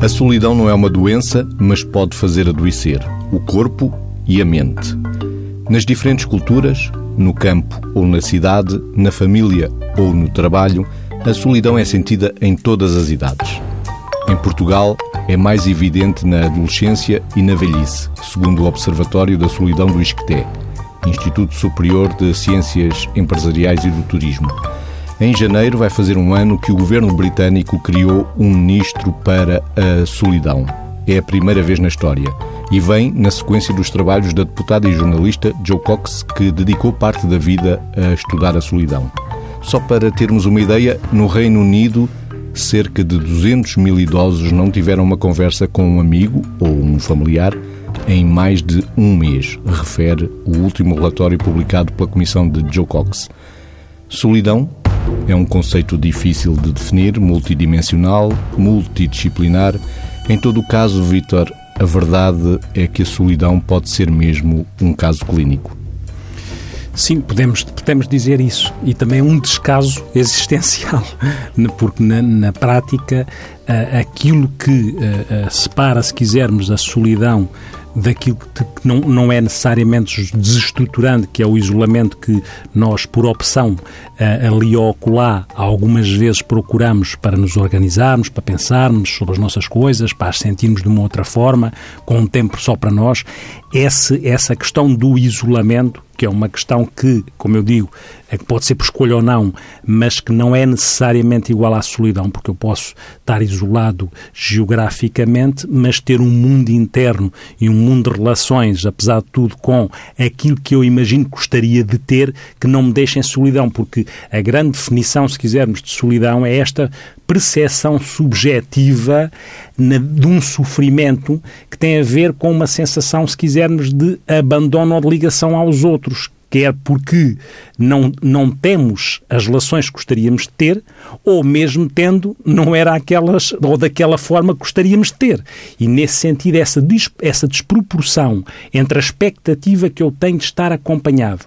A solidão não é uma doença, mas pode fazer adoecer o corpo e a mente. Nas diferentes culturas, no campo ou na cidade, na família ou no trabalho, a solidão é sentida em todas as idades. Em Portugal, é mais evidente na adolescência e na velhice, segundo o Observatório da Solidão do Isqueté, Instituto Superior de Ciências Empresariais e do Turismo. Em janeiro vai fazer um ano que o governo britânico criou um ministro para a solidão. É a primeira vez na história e vem na sequência dos trabalhos da deputada e jornalista Joe Cox, que dedicou parte da vida a estudar a solidão. Só para termos uma ideia, no Reino Unido, cerca de 200 mil idosos não tiveram uma conversa com um amigo ou um familiar em mais de um mês, refere o último relatório publicado pela Comissão de Joe Cox. Solidão é um conceito difícil de definir, multidimensional, multidisciplinar. Em todo o caso, Vitor, a verdade é que a solidão pode ser mesmo um caso clínico. Sim, podemos, podemos dizer isso. E também um descaso existencial, porque na, na prática aquilo que separa, se quisermos, a solidão daquilo que não, não é necessariamente desestruturante, que é o isolamento que nós, por opção, ali ou acolá, algumas vezes procuramos para nos organizarmos, para pensarmos sobre as nossas coisas, para as sentirmos de uma outra forma, com um tempo só para nós. Esse, essa questão do isolamento que é uma questão que, como eu digo, é que pode ser por escolha ou não, mas que não é necessariamente igual à solidão, porque eu posso estar isolado geograficamente, mas ter um mundo interno e um mundo de relações, apesar de tudo, com aquilo que eu imagino que gostaria de ter, que não me deixem solidão, porque a grande definição, se quisermos, de solidão é esta percepção subjetiva de um sofrimento que tem a ver com uma sensação, se quisermos, de abandono ou de ligação aos outros, quer porque não, não temos as relações que gostaríamos de ter, ou mesmo tendo, não era aquelas, ou daquela forma que gostaríamos de ter. E nesse sentido, essa, essa desproporção entre a expectativa que eu tenho de estar acompanhado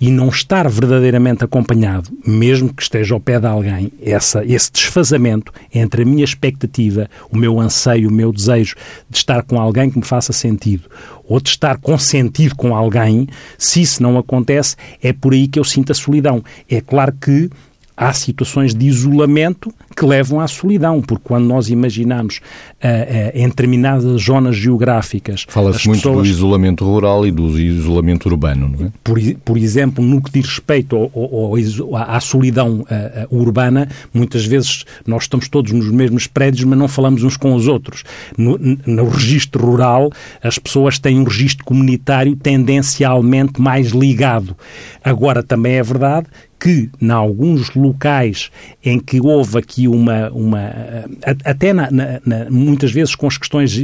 e não estar verdadeiramente acompanhado, mesmo que esteja ao pé de alguém, essa, esse desfazamento entre a minha expectativa, o meu anseio, o meu desejo de estar com alguém que me faça sentido, ou de estar consentido com alguém, se isso não acontece, é por aí que eu sinto a solidão. É claro que há situações de isolamento que levam à solidão, porque quando nós imaginamos uh, uh, em determinadas zonas geográficas. Fala-se muito pessoas, do isolamento rural e do isolamento urbano, não é? Por, por exemplo, no que diz respeito ao, ao, à solidão uh, urbana, muitas vezes nós estamos todos nos mesmos prédios, mas não falamos uns com os outros. No, no registro rural, as pessoas têm um registro comunitário tendencialmente mais ligado. Agora, também é verdade que, em alguns locais em que houve aqui uma. uma até na, na, na, muitas vezes com as questões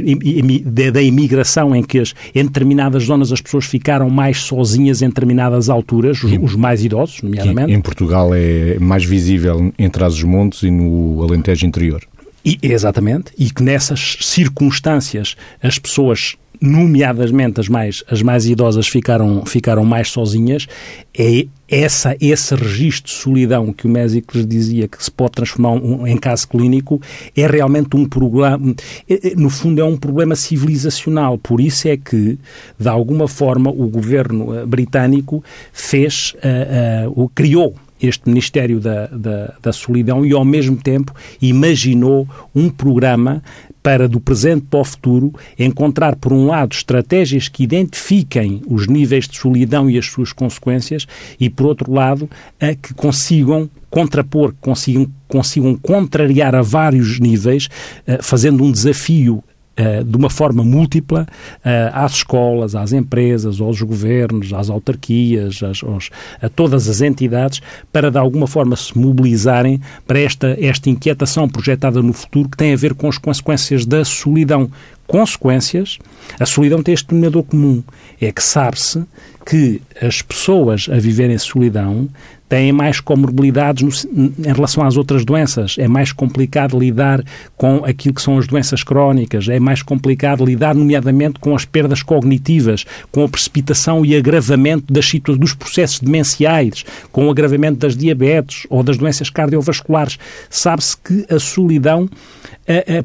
da imigração, em que as, em determinadas zonas as pessoas ficaram mais sozinhas em determinadas alturas, os, os mais idosos, nomeadamente. em Portugal é mais visível entre as montes e no Alentejo interior. E, exatamente, e que nessas circunstâncias as pessoas nomeadamente as mais, as mais idosas, ficaram, ficaram mais sozinhas, é essa, esse registro de solidão que o Mésicles dizia que se pode transformar um, em caso clínico é realmente um problema, é, é, no fundo é um problema civilizacional. Por isso é que, de alguma forma, o governo eh, britânico fez, uh, uh, criou este Ministério da, da, da, Solidão e, ao mesmo tempo, imaginou um programa para, do presente para o futuro, encontrar, por um lado, estratégias que identifiquem os níveis de solidão e as suas consequências e, por outro lado, a que consigam contrapor, consigam, consigam contrariar a vários níveis, eh, fazendo um desafio Uh, de uma forma múltipla uh, às escolas, às empresas, aos governos, às autarquias, às, aos, a todas as entidades, para de alguma forma se mobilizarem para esta, esta inquietação projetada no futuro que tem a ver com as consequências da solidão. Consequências, a solidão tem este denominador comum, é que sabe-se que as pessoas a viverem em solidão têm mais comorbilidades no, em relação às outras doenças. É mais complicado lidar com aquilo que são as doenças crónicas, é mais complicado lidar, nomeadamente, com as perdas cognitivas, com a precipitação e agravamento das dos processos demenciais, com o agravamento das diabetes ou das doenças cardiovasculares. Sabe-se que a solidão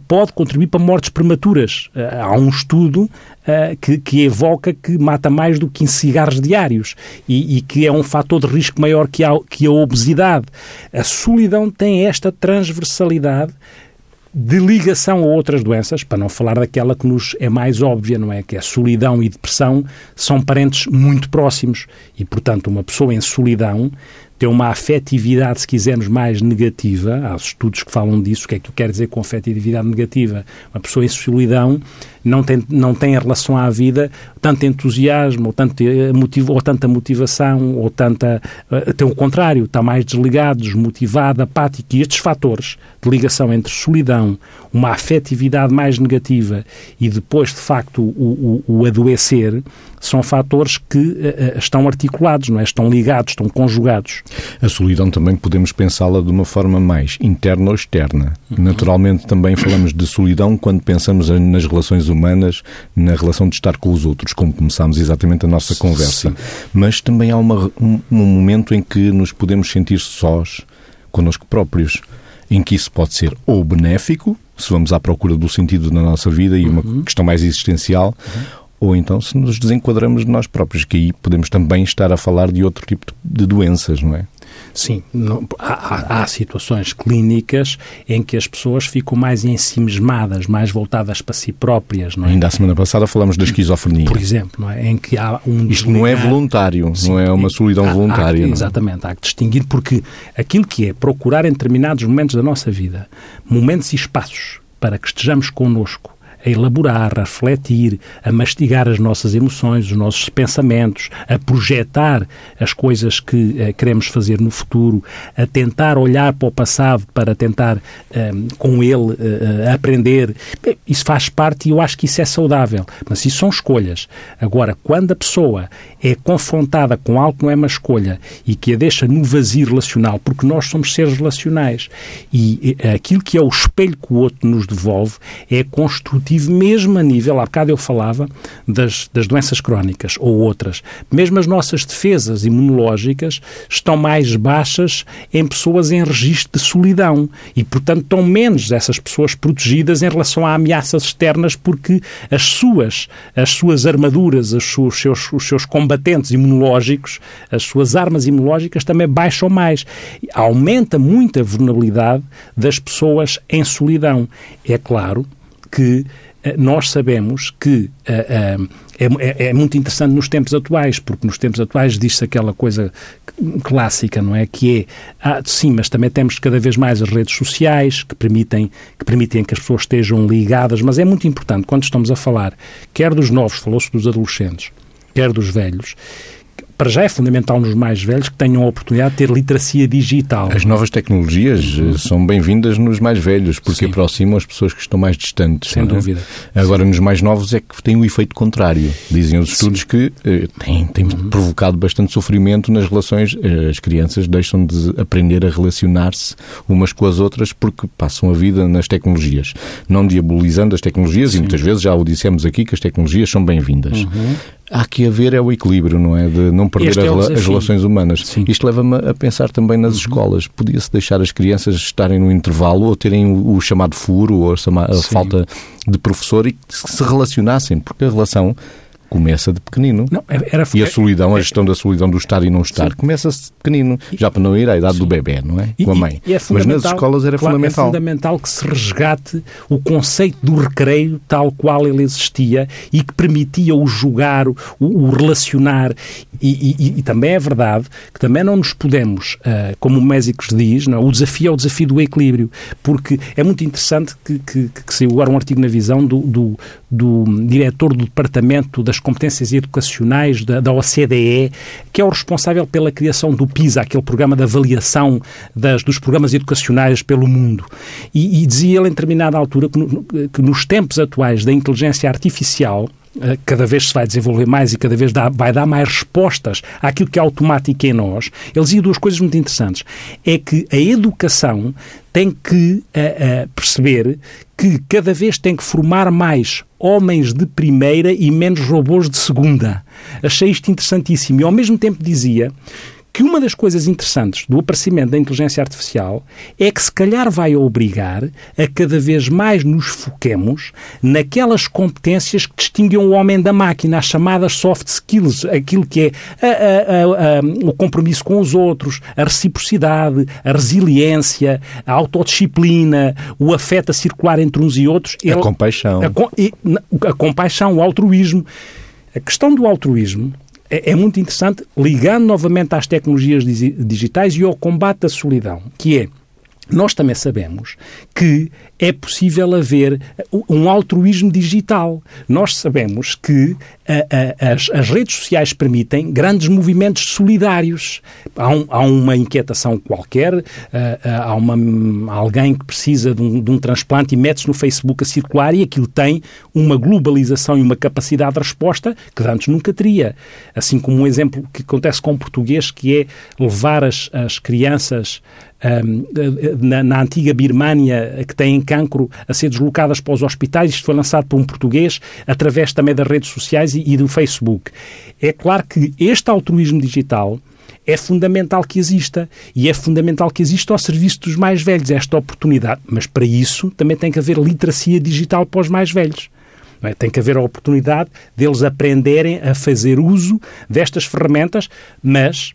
pode contribuir para mortes prematuras. há um estudo que, que, evoca que mata mais do que 15 cigarros diários e, e, que é um fator de risco maior que a, que a obesidade. A solidão tem esta transversalidade de ligação a outras doenças, para não falar daquela que nos é mais óbvia, não é? Que é solidão e depressão são parentes muito próximos e, portanto, uma pessoa em solidão tem uma afetividade, se quisermos, mais negativa. Há estudos que falam disso. O que é que eu quero dizer com afetividade negativa? Uma pessoa em solidão não tem, não tem em relação à vida tanto entusiasmo, ou, tanto eh, motivo, ou tanta motivação, ou tanta. Eh, tem o contrário, está mais desligado, desmotivado, apático. E estes fatores de ligação entre solidão, uma afetividade mais negativa e depois, de facto, o, o, o adoecer, são fatores que uh, estão articulados, não é? estão ligados, estão conjugados. A solidão também podemos pensá-la de uma forma mais interna ou externa. Uhum. Naturalmente também falamos de solidão quando pensamos nas relações humanas, na relação de estar com os outros, como começámos exatamente a nossa conversa. Sim. Mas também há uma, um, um momento em que nos podemos sentir sós connosco próprios, em que isso pode ser ou benéfico, se vamos à procura do sentido da nossa vida e uma uhum. questão mais existencial, uhum. ou então se nos desenquadramos de nós próprios, que aí podemos também estar a falar de outro tipo de doenças, não é? Sim, não, há, há, situações clínicas em que as pessoas ficam mais ensimismadas, mais voltadas para si próprias. Não é? Ainda a semana passada falamos da esquizofrenia. Por exemplo, não é? em que há um Isto não é voluntário, Sim, não é uma solidão há, voluntária. Há, é? exatamente, há que distinguir porque aquilo que é procurar em determinados momentos da nossa vida, momentos e espaços para que estejamos connosco, a elaborar, a refletir, a mastigar as nossas emoções, os nossos pensamentos, a projetar as coisas que uh, queremos fazer no futuro, a tentar olhar para o passado para tentar uh, com ele uh, aprender. Bem, isso faz parte e eu acho que isso é saudável, mas isso são escolhas. Agora, quando a pessoa é confrontada com algo que não é uma escolha e que a deixa no vazio relacional, porque nós somos seres relacionais e aquilo que é o espelho que o outro nos devolve é construtivo mesmo a nível, há bocado eu falava das, das doenças crónicas ou outras, mesmo as nossas defesas imunológicas estão mais baixas em pessoas em registro de solidão e, portanto, estão menos essas pessoas protegidas em relação a ameaças externas porque as suas, as suas armaduras, os, seus, os seus combatentes imunológicos, as suas armas imunológicas também baixam mais. Aumenta muito a vulnerabilidade das pessoas em solidão. É claro que eh, nós sabemos que uh, uh, é, é, muito interessante nos tempos atuais, porque nos tempos atuais diz-se aquela coisa clássica, não é? Que é, ah, sim, mas também temos cada vez mais as redes sociais que permitem, que permitem que as pessoas estejam ligadas, mas é muito importante quando estamos a falar, quer dos novos, falou-se dos adolescentes, quer dos velhos, para já é fundamental nos mais velhos que tenham a oportunidade de ter literacia digital. As novas tecnologias uhum. são bem-vindas nos mais velhos, porque Sim. aproximam as pessoas que estão mais distantes. Sem é? dúvida. Agora, Sim. nos mais novos é que tem o efeito contrário. Dizem os estudos Sim. que eh, tem, tem uhum. provocado bastante sofrimento nas relações. Eh, as crianças deixam de aprender a relacionar-se umas com as outras porque passam a vida nas tecnologias. Não diabolizando as tecnologias, e muitas vezes já o dissemos aqui que as tecnologias são bem-vindas. Uhum há que haver é o equilíbrio, não é? De não perder é as relações humanas. Sim. Isto leva-me a pensar também nas uhum. escolas. Podia-se deixar as crianças estarem no intervalo ou terem o, o chamado furo ou a, a falta de professor e se relacionassem, porque a relação começa de pequenino. Não, era, e a solidão, a gestão da solidão do estar e não estar, começa-se de pequenino, já para não ir à idade sim. do bebê, não é? Com a mãe. E, e é Mas nas escolas era claro, fundamental. É fundamental que se resgate o conceito do recreio tal qual ele existia e que permitia o jogar, o, o relacionar. E, e, e, também é verdade que também não nos podemos, uh, como o Mésicos diz, não, o desafio é o desafio do equilíbrio, porque é muito interessante que, que, que saiu agora um artigo na visão do, do, do diretor do Departamento das Competências Educacionais da, da, OCDE, que é o responsável pela criação do PISA, aquele programa de avaliação das, dos programas educacionais pelo mundo. E, e dizia ele, em determinada altura, que, no, que nos tempos atuais da inteligência artificial, cada vez se vai desenvolver mais e cada vez dá, vai dar mais respostas àquilo que é automático em nós, ele dizia duas coisas muito interessantes. É que a educação tem que uh, uh, perceber que cada vez tem que formar mais homens de primeira e menos robôs de segunda. Achei isto interessantíssimo e ao mesmo tempo dizia que uma das coisas interessantes do aparecimento da inteligência artificial é que se calhar vai obrigar a cada vez mais nos foquemos naquelas competências que distinguem o homem da máquina, as chamadas soft skills, aquilo que é a, a, a, o compromisso com os outros, a reciprocidade, a resiliência, a autodisciplina, o afeto a circular entre uns e outros. A Ele, compaixão. A, a compaixão, o altruísmo. A questão do altruísmo é, é, muito interessante, ligando novamente às tecnologias digitais e ao combate da solidão, que é nós também sabemos que é possível haver um altruísmo digital. Nós sabemos que as, as, redes sociais permitem grandes movimentos solidários. Há, um, há uma inquietação qualquer, há uma, alguém que precisa de um, de um transplante e mete-se no Facebook a circular e aquilo tem uma globalização e uma capacidade de resposta que antes nunca teria. Assim como um exemplo que acontece com o português, que é levar as, as crianças um, na, na, antiga Birmânia que têm cancro a ser deslocadas para os hospitais. Isto foi lançado por um português através também das redes sociais e, do Facebook. É claro que este altruísmo digital é fundamental que exista e é fundamental que exista ao serviço dos mais velhos esta oportunidade. Mas para isso também tem que haver literacia digital para os mais velhos. É? Tem que haver a oportunidade deles aprenderem a fazer uso destas ferramentas, mas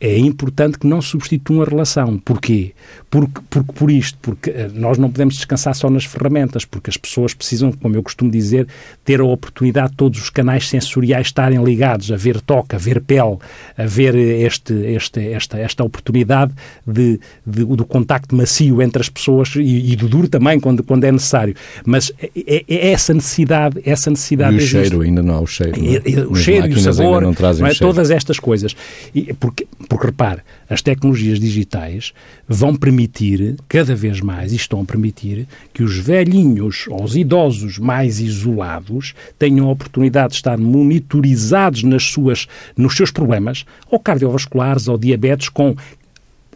é importante que não substituam a relação. Porquê? Porque, porque, por isto, porque eh, nós não podemos descansar só nas ferramentas, porque as pessoas precisam, como eu costumo dizer, ter a oportunidade de todos os canais sensoriais estarem ligados, a ver toque, a ver pele, a ver este, este, esta, esta oportunidade de, de, do contacto macio entre as pessoas e, e, do duro também, quando, quando é necessário. Mas é, é, essa necessidade, essa necessidade E o existe. cheiro, ainda não há o cheiro. É? O cheiro e o sabor, não é? todas estas coisas. E, porque, porque, repare, as tecnologias digitais vão permitir, cada vez mais, e estão a permitir, que os velhinhos ou os idosos mais isolados tenham a oportunidade de estar monitorizados nas suas, nos seus problemas, ou cardiovasculares ou diabetes, com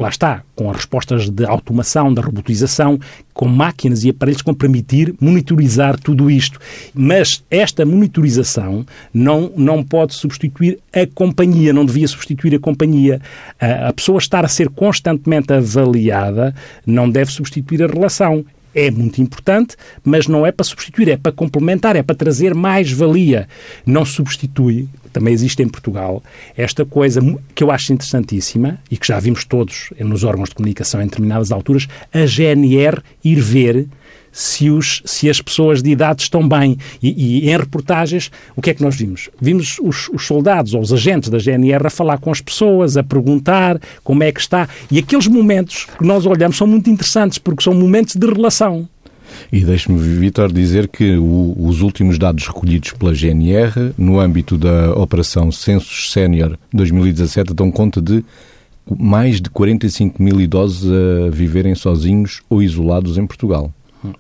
lá está, com as respostas de automação, da robotização, com máquinas e aparelhos que vão permitir monitorizar tudo isto. Mas esta monitorização não, não pode substituir a companhia, não devia substituir a companhia. A, a pessoa estar a ser constantemente avaliada não deve substituir a relação é muito importante, mas não é para substituir, é para complementar, é para trazer mais valia. Não substitui, também existe em Portugal, esta coisa que eu acho interessantíssima e que já vimos todos nos órgãos de comunicação em determinadas alturas, a GNR ir ver se, os, se as pessoas de idade estão bem. E, e, em reportagens, o que é que nós vimos? Vimos os, os, soldados ou os agentes da GNR a falar com as pessoas, a perguntar como é que está. E aqueles momentos que nós olhamos são muito interessantes, porque são momentos de relação. E deixe-me, Vitor, dizer que o, os últimos dados recolhidos pela GNR, no âmbito da Operação Census Sénior 2017, dão conta de mais de 45 mil idosos a viverem sozinhos ou isolados em Portugal.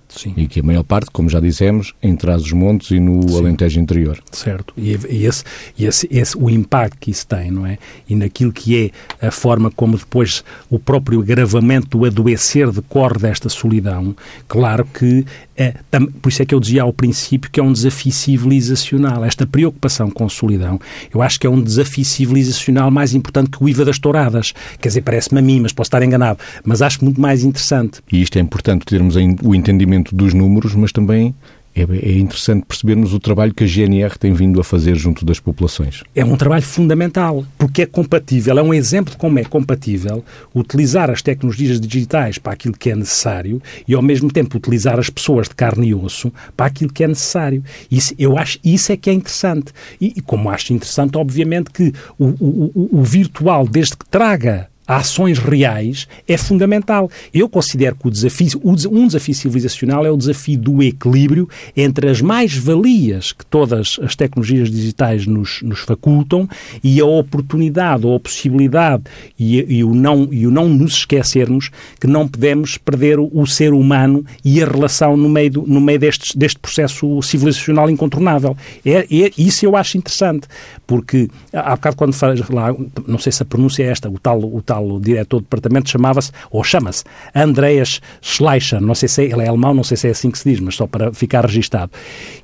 Sim. E que a maior parte, como já dissemos, em Trás-os-Montes e no Sim. Alentejo Interior. Certo. E, e, esse, esse, esse, o impacto que isso tem, não é? E naquilo que é a forma como depois o próprio agravamento do adoecer decorre desta solidão, claro que, é, tam, por isso é que eu dizia ao princípio que é um desafio civilizacional. Esta preocupação com a solidão, eu acho que é um desafio civilizacional mais importante que o IVA das touradas. Quer dizer, parece-me a mim, mas posso estar enganado. Mas acho muito mais interessante. E isto é importante termos o entendimento dos números, mas também é, é, interessante percebermos o trabalho que a GNR tem vindo a fazer junto das populações. É um trabalho fundamental, porque é compatível, é um exemplo de como é compatível utilizar as tecnologias digitais para aquilo que é necessário e, ao mesmo tempo, utilizar as pessoas de carne e osso para aquilo que é necessário. Isso, eu acho isso é que é interessante. E como acho interessante, obviamente, que o, o, o virtual, desde que traga ações reais é fundamental. Eu considero que o desafio, um desafio civilizacional é o desafio do equilíbrio entre as mais-valias que todas as tecnologias digitais nos, nos, facultam e a oportunidade ou a possibilidade e, e, o não, e o não nos esquecermos que não podemos perder o, o ser humano e a relação no meio, do, no meio deste, deste processo civilizacional incontornável. É, é, isso eu acho interessante, porque há bocado quando faz lá, não sei se a pronúncia é esta, o tal, o tal o diretor do departamento chamava-se, ou chama-se, Andreas Schleicher, não sei se é, ele é alemão, não sei se é assim que se diz, mas só para ficar registado.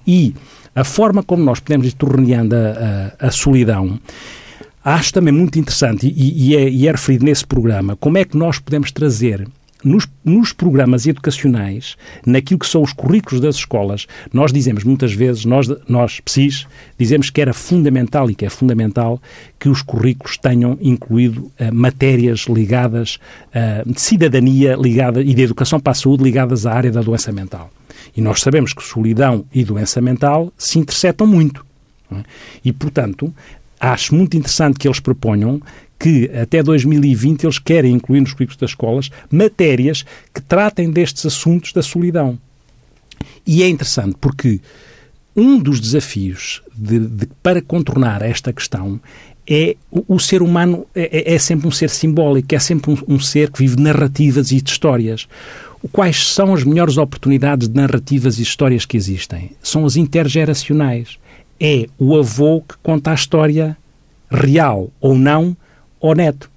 E a forma como nós podemos ir torneando a, a, a solidão, acho também muito interessante, e, e, é, e é referido nesse programa, como é que nós podemos trazer nos, nos, programas educacionais, naquilo que são os currículos das escolas, nós dizemos muitas vezes, nós, nós PSIS, dizemos que era fundamental e que é fundamental que os currículos tenham incluído uh, matérias ligadas uh, de cidadania ligada, e de educação para a saúde ligadas à área da doença mental. E nós sabemos que solidão e doença mental se interceptam muito. É? E, portanto, acho muito interessante que eles proponham que até 2020 eles querem incluir nos currículos das escolas matérias que tratem destes assuntos da solidão. E é interessante porque um dos desafios de, de, para contornar esta questão é o, o ser humano é, é, é, sempre um ser simbólico, é sempre um, um ser que vive narrativas e de histórias. Quais são as melhores oportunidades de narrativas e histórias que existem? São as intergeracionais. É o avô que conta a história real ou não ao neto.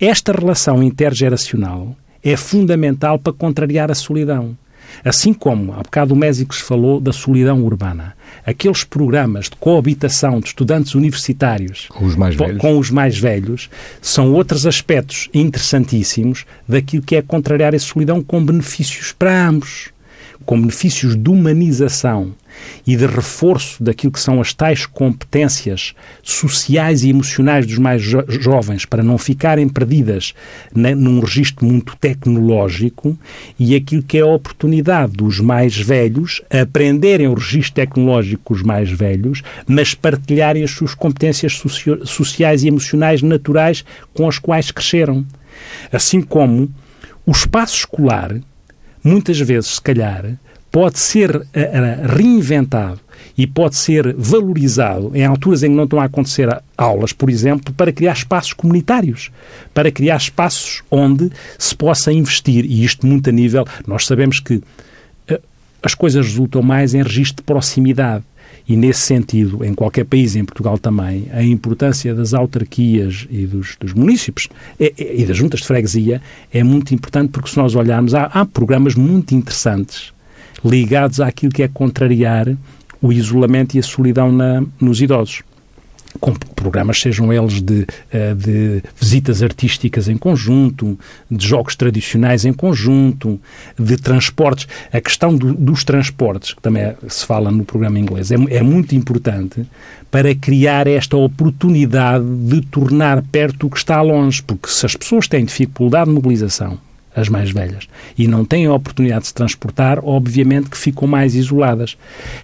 Esta relação intergeracional é fundamental para contrariar a solidão. Assim como, há bocado o Mésicos falou da solidão urbana. Aqueles programas de coabitação de estudantes universitários com os mais velhos, com os mais velhos são outros aspectos interessantíssimos daquilo que é contrariar a solidão com benefícios para ambos, com benefícios de humanização e de reforço daquilo que são as tais competências sociais e emocionais dos mais jo jovens para não ficarem perdidas né, num registro muito tecnológico e aquilo que é a oportunidade dos mais velhos aprenderem o registro tecnológico dos mais velhos, mas partilharem as suas competências socio sociais e emocionais naturais com as quais cresceram. Assim como o espaço escolar, muitas vezes, se calhar, pode ser uh, reinventado e pode ser valorizado em alturas em que não estão a acontecer aulas, por exemplo, para criar espaços comunitários, para criar espaços onde se possa investir, e isto muito a nível. Nós sabemos que uh, as coisas resultam mais em registro de proximidade. E, nesse sentido, em qualquer país, em Portugal também, a importância das autarquias e dos, dos municípios e, e, das juntas de freguesia é muito importante porque, se nós olharmos, há, há programas muito interessantes ligados àquilo que é contrariar o isolamento e a solidão na, nos idosos com programas, sejam eles de, eh, de, visitas artísticas em conjunto, de jogos tradicionais em conjunto, de transportes. A questão do, dos transportes, que também se fala no programa inglês, é, é, muito importante para criar esta oportunidade de tornar perto o que está longe, porque se as pessoas têm dificuldade de mobilização, as mais velhas, e não têm a oportunidade de se transportar, obviamente que ficam mais isoladas.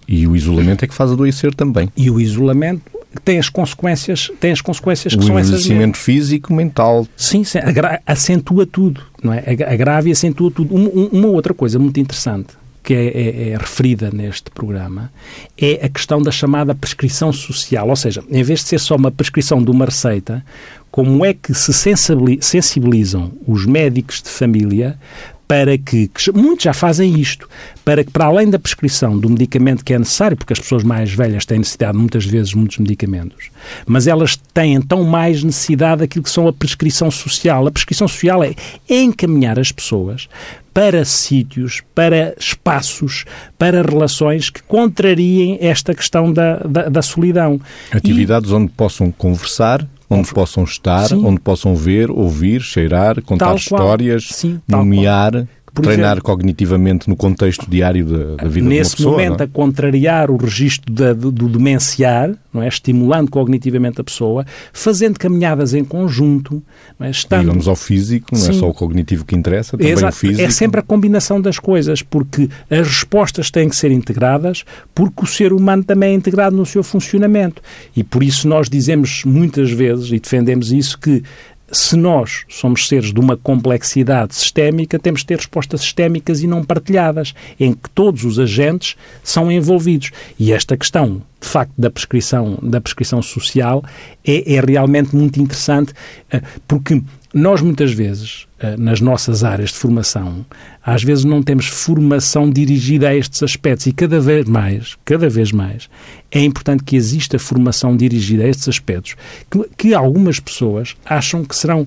E o isolamento é que faz adoecer também. E o isolamento tem as consequências, tem as consequências que o são essas. O envelhecimento físico, mental. Sim, sim acentua tudo, não é? Agrava e acentua tudo. Uma, uma outra coisa muito interessante que é, é, é, referida neste programa é a questão da chamada prescrição social. Ou seja, em vez de ser só uma prescrição de uma receita, como é que se sensibilizam os médicos de família para que, que, muitos já fazem isto, para que para além da prescrição do medicamento que é necessário, porque as pessoas mais velhas têm necessidade muitas vezes de muitos medicamentos, mas elas têm então mais necessidade daquilo que são a prescrição social. A prescrição social é, é encaminhar as pessoas para sítios, para espaços, para relações que contrariem esta questão da, da, da solidão. Atividades e... onde possam conversar, onde possam estar, Sim. onde possam ver, ouvir, cheirar, contar histórias, Sim, nomear. Por treinar exemplo, cognitivamente no contexto diário da, da vida nesse pessoa. Nesse momento, é? a contrariar o registro da, do, do demenciar, não é? estimulando cognitivamente a pessoa, fazendo caminhadas em conjunto. Não é? Estando... Digamos ao físico, não Sim. é só o cognitivo que interessa, também Exato. o físico. É sempre a combinação das coisas, porque as respostas têm que ser integradas, porque o ser humano também é integrado no seu funcionamento. E por isso nós dizemos muitas vezes, e defendemos isso, que se nós somos seres de uma complexidade sistémica, temos de ter respostas sistémicas e não partilhadas, em que todos os agentes são envolvidos. E esta questão, de facto, da prescrição, da prescrição social é, é realmente muito interessante, eh, porque nós muitas vezes, nas nossas áreas de formação, às vezes não temos formação dirigida a estes aspectos e cada vez mais, cada vez mais, é importante que exista formação dirigida a estes aspectos que, que algumas pessoas acham que serão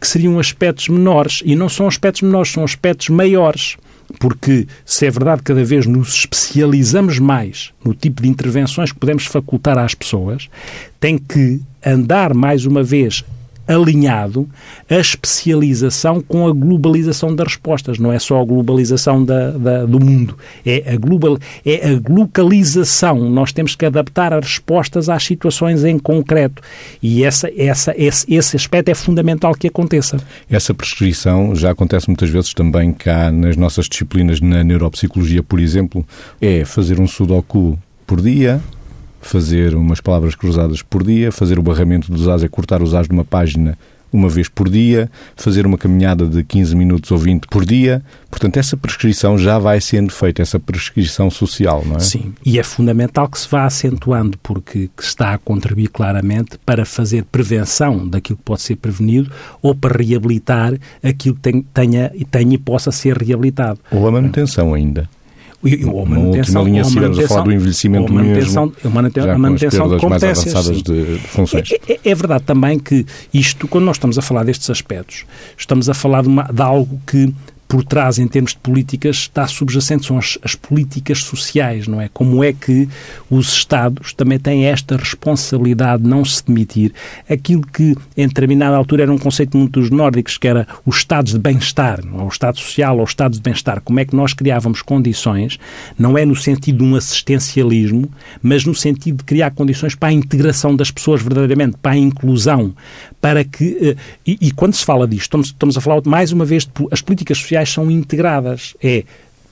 que seriam aspectos menores e não são aspectos menores, são aspectos maiores. Porque, se é verdade, cada vez nos especializamos mais no tipo de intervenções que podemos facultar às pessoas, tem que andar mais uma vez alinhado a especialização com a globalização das respostas. Não é só a globalização da, da, do mundo, é a, global, é a localização. Nós temos que adaptar as respostas às situações em concreto. E essa, essa, esse, esse aspecto é fundamental que aconteça. Essa prescrição já acontece muitas vezes também cá nas nossas disciplinas na neuropsicologia, por exemplo, é fazer um sudoku por dia, fazer umas palavras cruzadas por dia, fazer o barramento dos as, é cortar os as de uma página uma vez por dia, fazer uma caminhada de 15 minutos ou 20 por dia. Portanto, essa prescrição já vai sendo feita, essa prescrição social, não é? Sim, e é fundamental que se vá acentuando, porque está a contribuir claramente para fazer prevenção daquilo que pode ser prevenido ou para reabilitar aquilo que tenha, tenha e possa ser reabilitado. Ou a manutenção ainda. E, ou a manutenção, linha, se estivermos a falar do envelhecimento a manutenção, mesmo, a manutenção, a manutenção de competências. Mais avançadas de, de funções. É, é, é, verdade também que isto, quando nós estamos a falar destes aspectos, estamos a falar de, uma, de algo que por trás, em termos de políticas, está subjacente, são as, as, políticas sociais, não é? Como é que os Estados também têm esta responsabilidade de não se demitir. Aquilo que, em determinada altura, era um conceito muito dos nórdicos, que era os estados de bem-estar, ou o estado social ou o estado de bem-estar. Como é que nós criávamos condições, não é no sentido de um assistencialismo, mas no sentido de criar condições para a integração das pessoas verdadeiramente, para a inclusão, para que... Eh, e, e quando se fala disto, estamos, estamos a falar mais uma vez de as políticas sociais sociais são integradas. É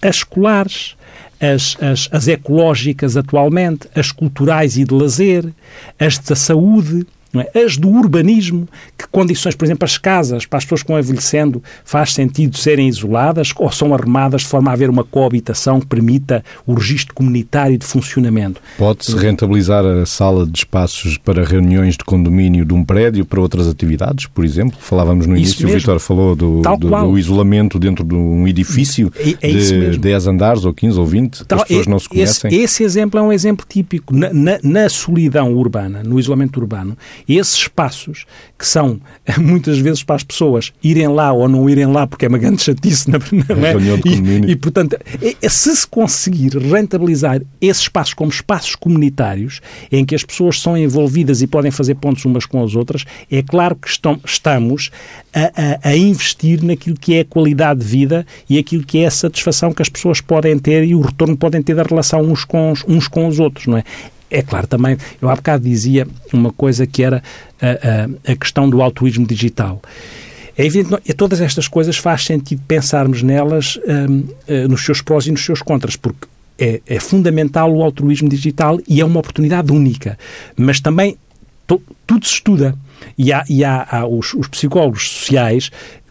as escolares, as, as, as ecológicas atualmente, as culturais e de lazer, as da saúde, é? As do urbanismo, que condições, por exemplo, as casas, para as pessoas que vão envelhecendo, faz sentido serem isoladas ou são arremadas de forma a haver uma coabitação que permita o registro comunitário de funcionamento. Pode-se rentabilizar a sala de espaços para reuniões de condomínio de um prédio para outras atividades, por exemplo? Falávamos no início, o Vitor falou do, do, do, isolamento dentro de um edifício é, é de 10 andares ou 15 ou 20, Tal, as pessoas é, não se conhecem. Esse, esse, exemplo é um exemplo típico. Na, na, na solidão urbana, no isolamento urbano, esses espaços que são muitas vezes para as pessoas irem lá ou não irem lá porque é uma grande chatice, não é? E, e, portanto, é, é, se se conseguir rentabilizar esses espaços como espaços comunitários em que as pessoas são envolvidas e podem fazer pontos umas com as outras, é claro que estão, estamos a, a, a investir naquilo que é a qualidade de vida e aquilo que é a satisfação que as pessoas podem ter e o retorno podem ter da relação uns com os, uns com os outros, não é? É claro, também, eu há bocado dizia uma coisa que era a, a, a questão do altruísmo digital. É evidente, que todas estas coisas faz sentido pensarmos nelas um, uh, nos seus prós e nos seus contras, porque é, é, fundamental o altruísmo digital e é uma oportunidade única. Mas também to, tudo se estuda. E há, e há, há os, os, psicólogos sociais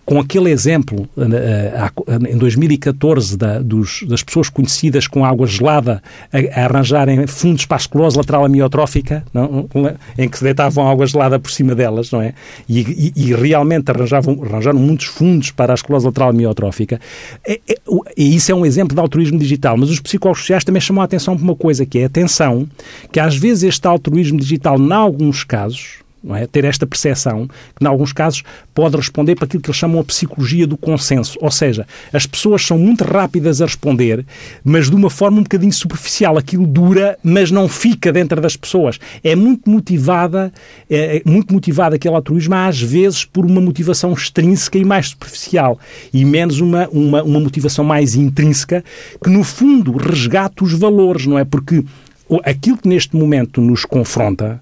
com aquele exemplo uh, em 2014 da, dos, das pessoas conhecidas com água gelada a, a, arranjarem fundos para a esclerose lateral amiotrófica, não? em que se deitavam água gelada por cima delas, não é? E, e, e realmente arranjavam, arranjaram muitos fundos para a esclerose lateral amiotrófica. É, é, e isso é um exemplo de altruísmo digital. Mas os psicólogos sociais também chamam a atenção para uma coisa, que é atenção que às vezes este altruísmo digital, em alguns casos, é? ter esta percepção, que, em alguns casos, pode responder para aquilo que eles chamam a psicologia do consenso. Ou seja, as pessoas são muito rápidas a responder, mas de uma forma um bocadinho superficial. Aquilo dura, mas não fica dentro das pessoas. É muito motivada, é, é muito motivado aquele altruísmo, às vezes, por uma motivação extrínseca e mais superficial, e menos uma, uma, uma motivação mais intrínseca, que, no fundo, resgata os valores, não é? Porque aquilo que neste momento nos confronta,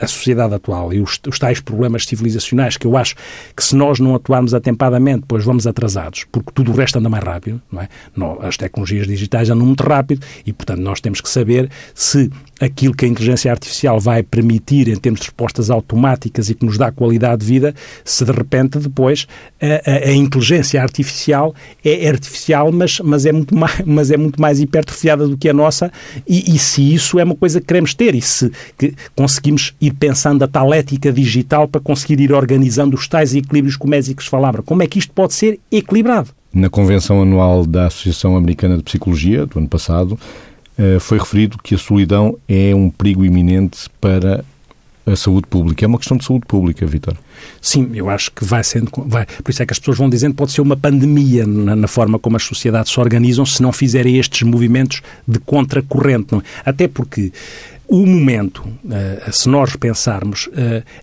a, sociedade atual e os, os, tais problemas civilizacionais que eu acho que se nós não atuarmos atempadamente, depois vamos atrasados, porque tudo o resto anda mais rápido, não é? Não, as tecnologias digitais andam muito rápido e, portanto, nós temos que saber se aquilo que a inteligência artificial vai permitir em termos de respostas automáticas e que nos dá qualidade de vida, se de repente depois a, a, a inteligência artificial é artificial, mas, mas, é muito mais, mas é muito mais hipertrofiada do que a nossa e, e se isso é uma coisa que queremos ter e se que conseguimos ir pensando a tal ética digital para conseguir ir organizando os tais equilíbrios que o Mésicos falava, como é que isto pode ser equilibrado? Na convenção anual da Associação Americana de Psicologia, do ano passado, foi referido que a solidão é um perigo iminente para a saúde pública. É uma questão de saúde pública, Vitor. Sim, eu acho que vai sendo. Vai, por isso é que as pessoas vão dizendo que pode ser uma pandemia na, na, forma como as sociedades se organizam se não fizerem estes movimentos de contracorrente. Não é? Até porque o momento, uh, se nós pensarmos,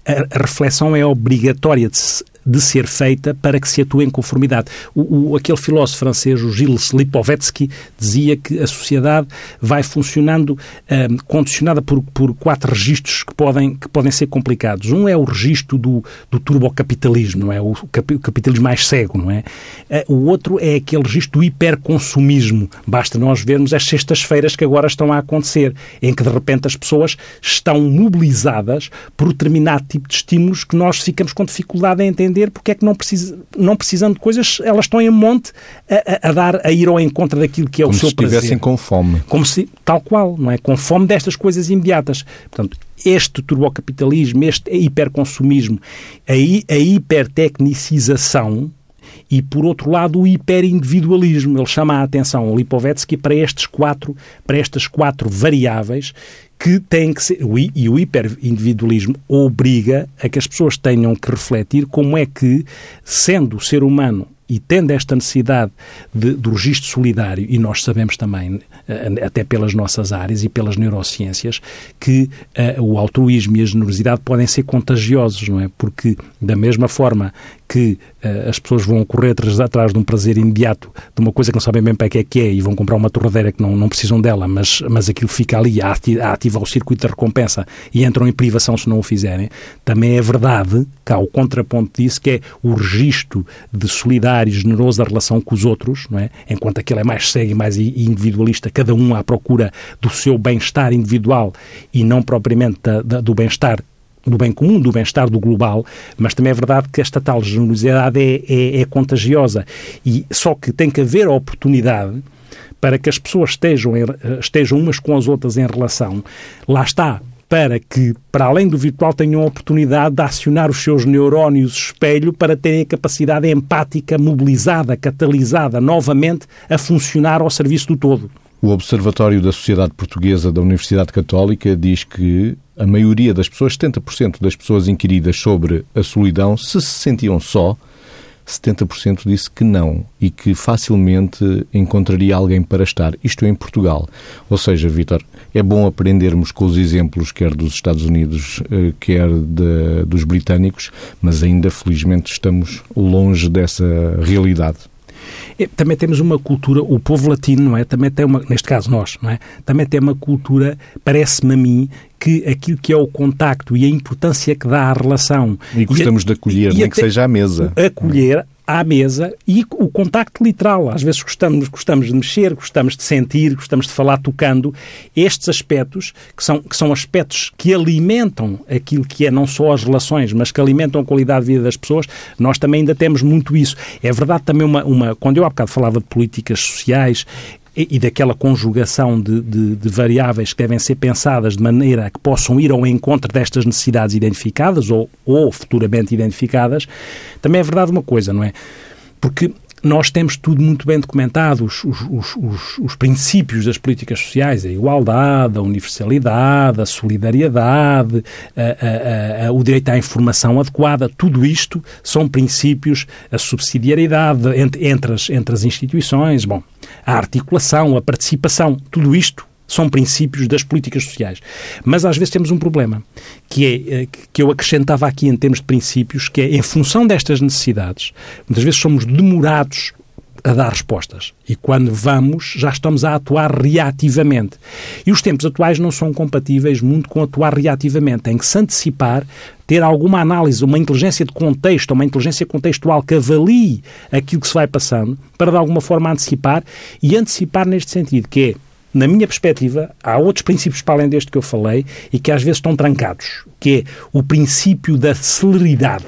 a, a, reflexão é obrigatória de se de ser feita para que se atue em conformidade. O, o, aquele filósofo francês, o Gilles Lipovetsky, dizia que a sociedade vai funcionando um, condicionada por, por quatro registros que podem, que podem ser complicados. Um é o registro do, do turbocapitalismo, não é? O, cap, o capitalismo mais cego, não é? Eh, o outro é aquele registro do hiperconsumismo. Basta nós vermos as sextas-feiras que agora estão a acontecer, em que de repente as pessoas estão mobilizadas por determinado tipo de estímulos que nós ficamos com dificuldade em entender entender porque é que não, precisa, não precisando de coisas, elas estão em monte a, a, a dar, a ir ao encontro daquilo que é Como o seu prazer. Como se estivessem com fome. Como se, tal qual, não é? Com fome destas coisas imediatas. Portanto, este turbocapitalismo, este hiperconsumismo, a, a hipertecnicização e, por outro lado, o hiperindividualismo. Ele chama a atenção, o Lipovetsky, para, estes quatro, para estas quatro variáveis que têm que ser. E o hiperindividualismo obriga a que as pessoas tenham que refletir como é que, sendo o ser humano e tendo esta necessidade de, do registro solidário, e nós sabemos também, eh, até pelas nossas áreas e pelas neurociências, que uh, o altruísmo e a generosidade podem ser contagiosos, não é? Porque, da mesma forma que uh, as pessoas vão correr atrás, atrás de um prazer imediato, de uma coisa que não sabem bem para que é que é, e vão comprar uma torradeira que não, não precisam dela, mas, mas aquilo fica ali a ativar o circuito da recompensa e entram em privação se não o fizerem, também é verdade, cá o contraponto disso, que é o registro de solidário e generoso da relação com os outros, não é? enquanto aquele é mais cego e mais individualista, cada um à procura do seu bem-estar individual e não propriamente da, da, do bem-estar do bem comum, do bem-estar do global, mas também é verdade que esta tal generosidade é, é, é contagiosa. E só que tem que haver oportunidade para que as pessoas estejam, estejam umas com as outras em relação. Lá está, para que, para além do virtual, tenham a oportunidade de acionar os seus neurónios espelho para terem a capacidade empática mobilizada, catalisada novamente a funcionar ao serviço do todo. O Observatório da Sociedade Portuguesa da Universidade Católica diz que a maioria das pessoas, 70% das pessoas inquiridas sobre a solidão, se se sentiam só, 70% disse que não e que facilmente encontraria alguém para estar. Isto é em Portugal. Ou seja, Vitor, é bom aprendermos com os exemplos, quer dos Estados Unidos, eh, quer de, dos britânicos, mas ainda felizmente estamos longe dessa realidade. Também temos uma cultura, o povo latino, não é? Também tem uma, neste caso nós, não é? Também tem uma cultura, parece-me a mim, que aquilo que é o contacto e a importância que dá à relação. E gostamos e, de acolher, nem que seja à mesa. Acolher, à mesa e o contacto literal. Às vezes gostamos, gostamos de mexer, gostamos de sentir, gostamos de falar tocando. Estes aspectos, que são, que são aspectos que alimentam aquilo que é não só as relações, mas que alimentam a qualidade de vida das pessoas, nós também ainda temos muito isso. É verdade também uma... uma quando eu há bocado falava de políticas sociais, e, daquela conjugação de, de, de, variáveis que devem ser pensadas de maneira a que possam ir ao encontro destas necessidades identificadas ou, ou futuramente identificadas, também é verdade uma coisa, não é? Porque nós temos tudo muito bem documentado, os, os, os, os, princípios das políticas sociais, a igualdade, a universalidade, a solidariedade, a, a, a, o direito à informação adequada, tudo isto são princípios, a subsidiariedade entre, entre, as, entre as instituições, bom, a articulação, a participação, tudo isto são princípios das políticas sociais. Mas às vezes temos um problema, que é eh, que eu acrescentava aqui em termos de princípios, que é em função destas necessidades, muitas vezes somos demorados a dar respostas. E quando vamos, já estamos a atuar reativamente. E os tempos atuais não são compatíveis muito com atuar reativamente. Tem que se antecipar, ter alguma análise, uma inteligência de contexto, uma inteligência contextual que avalie aquilo que se vai passando, para de alguma forma antecipar e antecipar neste sentido, que é na minha perspectiva, há outros princípios para além deste que eu falei e que às vezes estão trancados, que é o princípio da celeridade.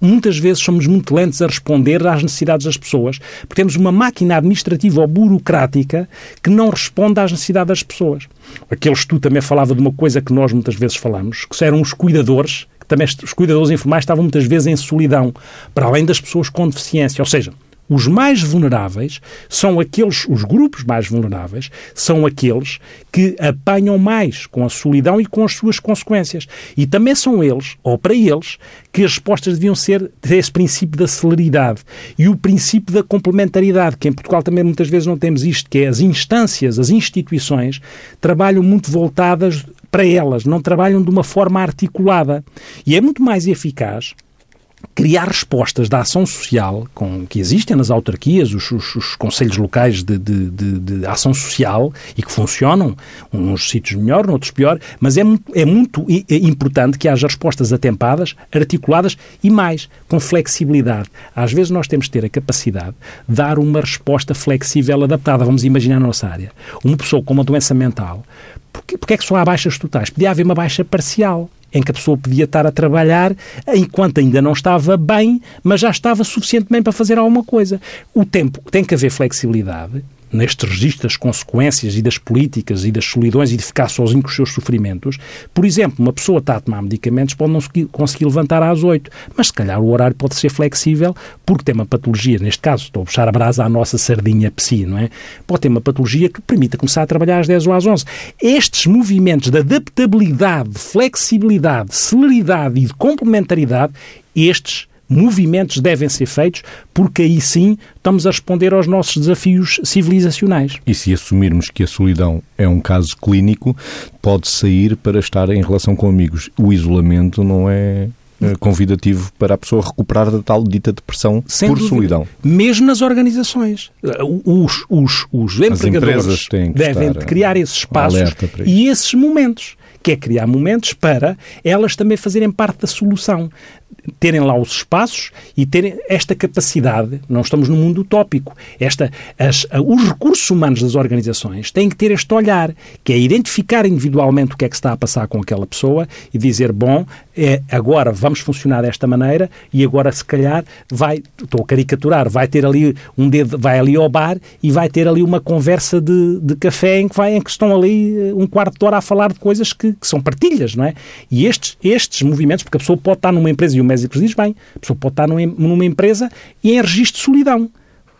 Muitas vezes somos muito lentos a responder às necessidades das pessoas, porque temos uma máquina administrativa ou burocrática que não responde às necessidades das pessoas. Aquele estudo também falava de uma coisa que nós muitas vezes falamos, que eram os cuidadores, também os cuidadores informais estavam muitas vezes em solidão, para além das pessoas com deficiência. Ou seja, os mais vulneráveis são aqueles, os grupos mais vulneráveis, são aqueles que apanham mais com a solidão e com as suas consequências. E também são eles, ou para eles, que as respostas deviam ser esse princípio da celeridade e o princípio da complementaridade, que em Portugal também muitas vezes não temos isto, que é as instâncias, as instituições, trabalham muito voltadas para elas, não trabalham de uma forma articulada. E é muito mais eficaz criar respostas da ação social com, que existem nas autarquias, os, os, os conselhos locais de, de, de, de, ação social e que funcionam, uns sítios melhor, noutros pior, mas é muito, é muito importante que haja respostas atempadas, articuladas e mais, com flexibilidade. Às vezes nós temos de ter a capacidade de dar uma resposta flexível, adaptada. Vamos imaginar a nossa área. Uma pessoa com uma doença mental, porquê, porquê é que só há baixas totais? Podia haver uma baixa parcial em que a pessoa podia estar a trabalhar enquanto ainda não estava bem, mas já estava suficientemente para fazer alguma coisa. O tempo tem que haver flexibilidade neste registro das consequências e das políticas e das solidões e de ficar sozinho com os seus sofrimentos. Por exemplo, uma pessoa está a tomar medicamentos, pode não conseguir levantar às 8, mas se calhar o horário pode ser flexível porque tem uma patologia, neste caso, estou a puxar a brasa à nossa sardinha psi, não é? Pode ter uma patologia que permita começar a trabalhar às 10 ou às 11. Estes movimentos de adaptabilidade, de flexibilidade, celeridade e de complementaridade, estes movimentos devem ser feitos, porque aí sim estamos a responder aos nossos desafios civilizacionais. E se assumirmos que a solidão é um caso clínico, pode sair para estar em relação com amigos. O isolamento não é eh, convidativo para a pessoa recuperar da tal dita depressão Sem por dúvida. solidão. Mesmo nas organizações. Os, os, os empregadores devem criar esses espaços e esses momentos que é criar momentos para elas também fazerem parte da solução terem lá os espaços e terem esta capacidade. Não estamos num mundo utópico. Esta, as, os recursos humanos das organizações têm que ter este olhar, que é identificar individualmente o que é que está a passar com aquela pessoa e dizer, bom, é, agora vamos funcionar desta maneira e agora se calhar vai, estou a caricaturar, vai ter ali um dedo, vai ali ao bar e vai ter ali uma conversa de, de café em que, vai, em que estão ali eh, um quarto de hora a falar de coisas que, que são partilhas, não é? E estes, estes movimentos, porque a pessoa pode estar numa empresa e o Mésicos diz bem, a pessoa pode estar numa empresa e em registro de solidão.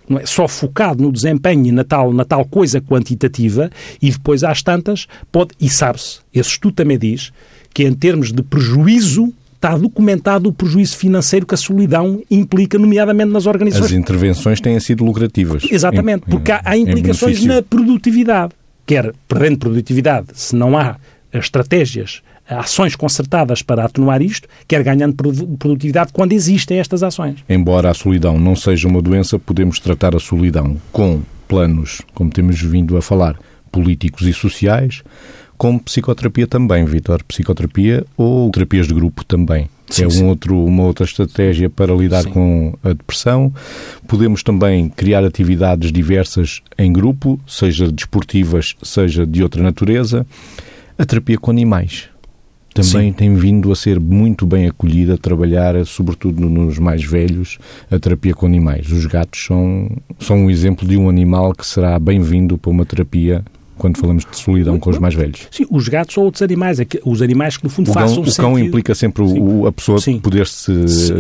Não é? Só focado no desempenho na tal, na tal coisa quantitativa e depois às tantas pode, e sabe-se, esse estudo também diz que em termos de prejuízo está documentado o prejuízo financeiro que a solidão implica, nomeadamente nas organizações. As intervenções têm sido lucrativas. Exatamente, porque há, há implicações na produtividade. Quer perdendo produtividade, se não há estratégias ações concertadas para atenuar isto, quer ganhando produtividade quando existem estas ações. Embora a solidão não seja uma doença, podemos tratar a solidão com planos, como temos vindo a falar, políticos e sociais, com psicoterapia também, Vitor. Psicoterapia ou terapias de grupo também. Sim, é um outro, uma outra estratégia para lidar sim. com a depressão. Podemos também criar atividades diversas em grupo, seja desportivas, seja de outra natureza. A terapia com animais também Sim. tem vindo a ser muito bem acolhida, a trabalhar, sobretudo nos mais velhos, a terapia com animais. Os gatos são, são um exemplo de um animal que será bem-vindo para uma terapia quando falamos de solidão com os mais velhos. Sim, os gatos ou outros animais, é os animais que no fundo o façam O cão implica sempre o, a pessoa poder-se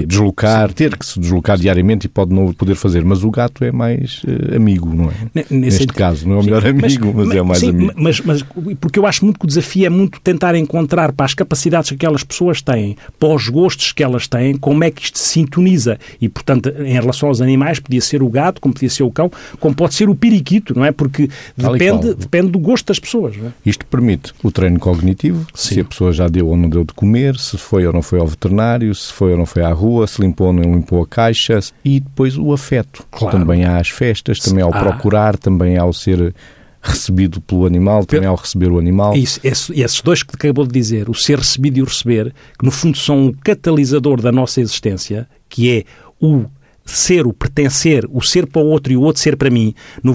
deslocar, sim. ter que se deslocar diariamente e pode não poder fazer, mas o gato é mais uh, amigo, não é? Nesse Neste caso, não é o melhor amigo, mas, mas, é o mais amigo. Mas, mas porque eu acho muito que o desafio é muito tentar encontrar para as capacidades que aquelas pessoas têm, para os gostos que elas têm, como é que isto se sintoniza. E, portanto, em relação aos animais, podia ser o gato, como podia ser o cão, como pode ser o periquito, não é? Porque depende, depende depende do gosto das pessoas. É? Isto permite o treino cognitivo, Sim. se a pessoa já deu ou não deu de comer, se foi ou não foi ao veterinário, se foi ou não foi à rua, se limpou ou não limpou a caixa, e depois o afeto. Claro. Também há as festas, também ao procurar, também ao ser recebido pelo animal, também ao receber o animal. Isso, esses dois que acabou de dizer, o ser recebido e o receber, que no fundo são um catalisador da nossa existência, que é o ser, o pertencer, o ser para o outro e o outro ser para mim. No,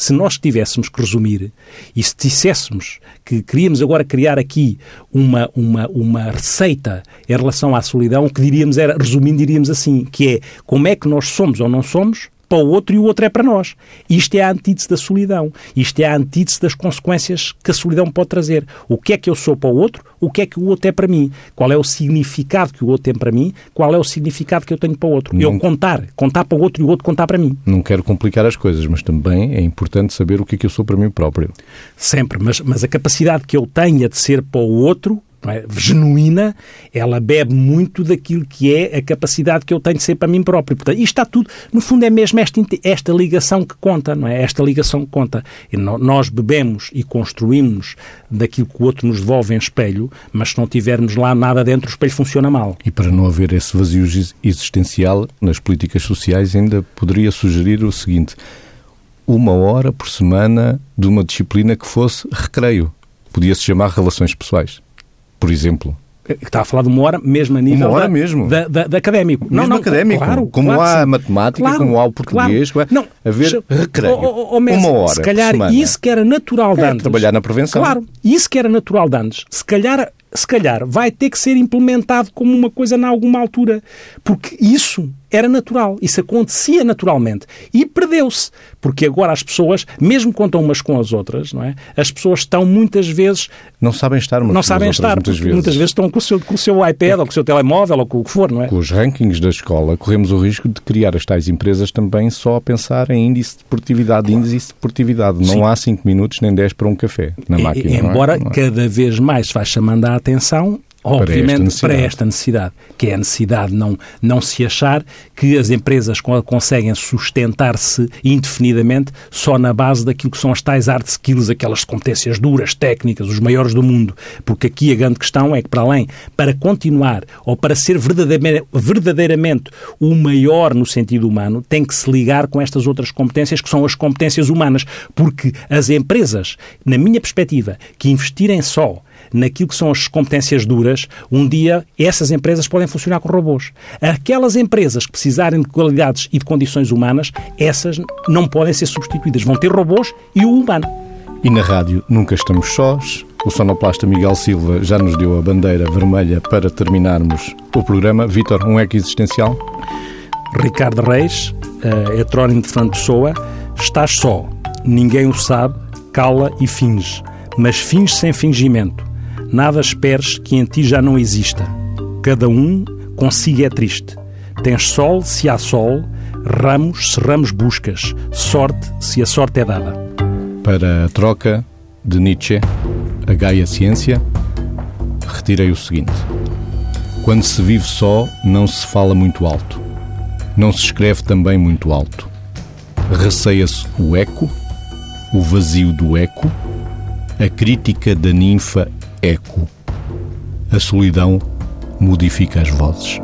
se nós tivéssemos que resumir e se disséssemos que queríamos agora criar aqui uma, uma, uma receita em relação à solidão, o que diríamos era, resumindo, diríamos assim, que é como é que nós somos ou não somos para o outro e o outro é para nós. Isto é a antítese da solidão. Isto é a antítese das consequências que a solidão pode trazer. O que é que eu sou para o outro, o que é que o outro é para mim. Qual é o significado que o outro tem para mim, qual é o significado que eu tenho para o outro. Não, eu contar, contar para o outro e o outro contar para mim. Não quero complicar as coisas, mas também é importante saber o que é que eu sou para mim próprio. Sempre, mas, mas a capacidade que eu tenha de ser para o outro é? genuína, ela bebe muito daquilo que é a capacidade que eu tenho de ser para mim próprio. Portanto, isto está tudo, no fundo, é mesmo esta, esta ligação que conta, não é? Esta ligação que conta. E nós bebemos e construímos daquilo que o outro nos devolve em espelho, mas se não tivermos lá nada dentro, o espelho funciona mal. E para não haver esse vazio existencial nas políticas sociais, ainda poderia sugerir o seguinte: uma hora por semana de uma disciplina que fosse recreio. Podia-se chamar relações pessoais por exemplo? Está a falar de uma hora mesmo a nível uma hora da, mesmo. Da, da, da académico. Mesmo não, não, académico. Claro, como claro, há a matemática, claro, como há o português, claro. não, haver recreio. Oh, oh, oh, Messi, uma hora Se calhar isso que era natural de é, antes. trabalhar na prevenção. Claro, isso que era natural de antes. Se calhar, se calhar vai ter que ser implementado como uma coisa em alguma altura. Porque isso era natural, isso acontecia naturalmente e perdeu-se, porque agora as pessoas, mesmo estão umas com as outras, não é? As pessoas estão muitas vezes não sabem estar, não sabem estar, muitas vezes. muitas vezes estão com o seu com o seu iPad é. ou com o seu telemóvel ou com o que for, não é? Com os rankings da escola, corremos o risco de criar as tais empresas também só a pensar em índice de produtividade, claro. índice de produtividade. Não Sim. há 5 minutos nem 10 para um café na máquina. E, embora é? cada vez mais se vá chamando a atenção Obviamente, para esta, para esta necessidade, que é a necessidade de não, não se achar que as empresas conseguem sustentar-se indefinidamente só na base daquilo que são as tais hard skills, aquelas competências duras, técnicas, os maiores do mundo. Porque aqui a grande questão é que, para além, para continuar ou para ser verdadeiramente, verdadeiramente o maior no sentido humano, tem que se ligar com estas outras competências que são as competências humanas. Porque as empresas, na minha perspectiva, que investirem só naquilo que são as competências duras, um dia essas empresas podem funcionar com robôs. Aquelas empresas que precisarem de qualidades e de condições humanas, essas não podem ser substituídas. Vão ter robôs e o humano. E na rádio nunca estamos sós. O sonoplasta Miguel Silva já nos deu a bandeira vermelha para terminarmos o programa. Vítor, um eco existencial? Ricardo Reis, uh, heterónimo de Fernando Pessoa, estás só. Ninguém o sabe, cala e finge. Mas finge sem fingimento. Nada esperes que em ti já não exista. Cada um consigo é triste. Tens sol se há sol, ramos se ramos buscas, sorte se a sorte é dada. Para a troca de Nietzsche, a Gaia Ciência, retirei o seguinte: Quando se vive só, não se fala muito alto. Não se escreve também muito alto. Receia-se o eco, o vazio do eco, a crítica da ninfa eco. A solidão modifica as vozes.